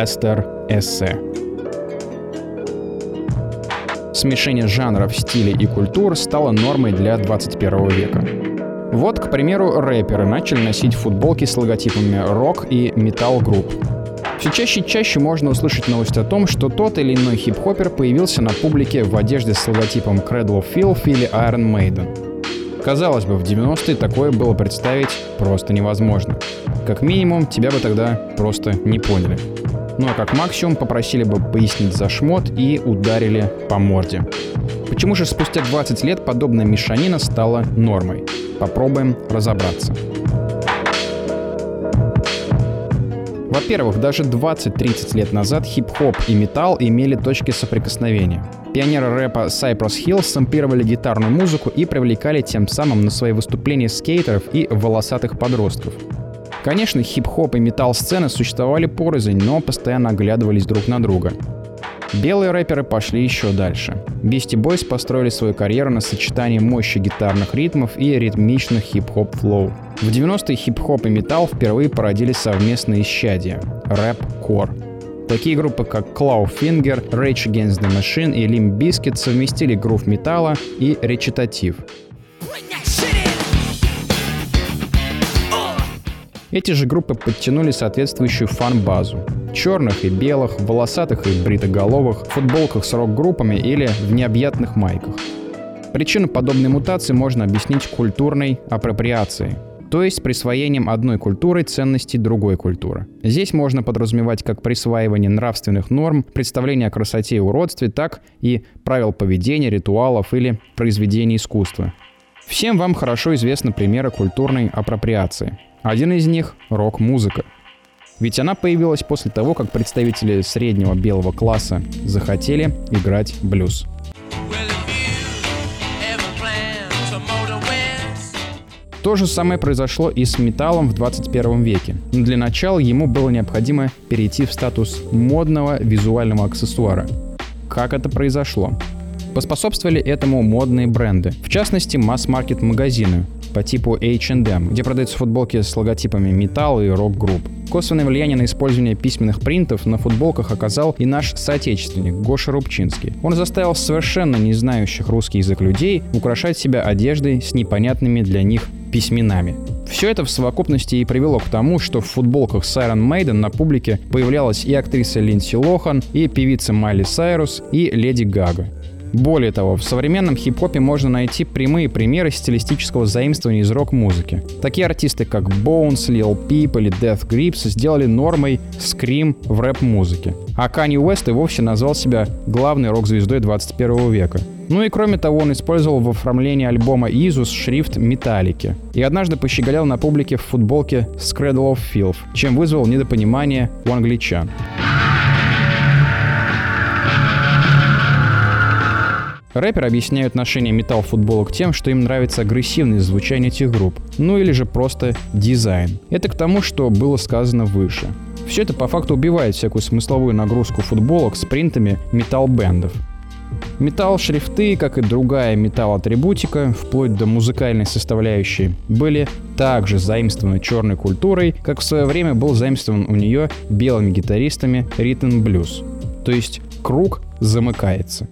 Лестер Эссе. Смешение жанров, стилей и культур стало нормой для 21 века. Вот, к примеру, рэперы начали носить футболки с логотипами рок и металл групп. Все чаще и чаще можно услышать новость о том, что тот или иной хип-хоппер появился на публике в одежде с логотипом Cradle of Filth или Iron Maiden. Казалось бы, в 90-е такое было представить просто невозможно. Как минимум, тебя бы тогда просто не поняли. Ну а как максимум попросили бы пояснить за шмот и ударили по морде. Почему же спустя 20 лет подобная мешанина стала нормой? Попробуем разобраться. Во-первых, даже 20-30 лет назад хип-хоп и металл имели точки соприкосновения. Пионеры рэпа Cypress Hill сэмпировали гитарную музыку и привлекали тем самым на свои выступления скейтеров и волосатых подростков. Конечно, хип-хоп и металл-сцены существовали порознь, но постоянно оглядывались друг на друга. Белые рэперы пошли еще дальше. Beastie Boys построили свою карьеру на сочетании мощи гитарных ритмов и ритмичных хип-хоп флоу. В 90-е хип-хоп и металл впервые породили совместные исчадия — рэп-кор. Такие группы, как Clawfinger, Rage Against the Machine и Limp Bizkit совместили грув металла и речитатив. Эти же группы подтянули соответствующую фан-базу. Черных и белых, волосатых и бритоголовых, в футболках с рок-группами или в необъятных майках. Причину подобной мутации можно объяснить культурной апроприацией, то есть присвоением одной культуры ценностей другой культуры. Здесь можно подразумевать как присваивание нравственных норм, представление о красоте и уродстве, так и правил поведения, ритуалов или произведений искусства. Всем вам хорошо известны примеры культурной апроприации – один из них — рок-музыка. Ведь она появилась после того, как представители среднего белого класса захотели играть блюз. То же самое произошло и с металлом в 21 веке. Но для начала ему было необходимо перейти в статус модного визуального аксессуара. Как это произошло? Поспособствовали этому модные бренды, в частности масс-маркет магазины, по типу H&M, где продаются футболки с логотипами металл и рок-групп. Косвенное влияние на использование письменных принтов на футболках оказал и наш соотечественник Гоша Рубчинский. Он заставил совершенно не знающих русский язык людей украшать себя одеждой с непонятными для них письменами. Все это в совокупности и привело к тому, что в футболках с Maiden на публике появлялась и актриса Линдси Лохан, и певица Майли Сайрус, и Леди Гага. Более того, в современном хип-хопе можно найти прямые примеры стилистического заимствования из рок-музыки. Такие артисты, как Bones, Lil Peep или Death Grips сделали нормой скрим в рэп-музыке. А Kanye Уэст и вовсе назвал себя главной рок-звездой 21 века. Ну и кроме того, он использовал в оформлении альбома Izus шрифт металлики. И однажды пощеголял на публике в футболке Scradle of Filth, чем вызвал недопонимание у англичан. Рэперы объясняют ношение металл-футболок тем, что им нравится агрессивное звучание этих групп, ну или же просто дизайн. Это к тому, что было сказано выше. Все это по факту убивает всякую смысловую нагрузку футболок с принтами металл-бендов. Металл-шрифты, как и другая металл-атрибутика, вплоть до музыкальной составляющей, были также заимствованы черной культурой, как в свое время был заимствован у нее белыми гитаристами ритм блюз. То есть круг замыкается.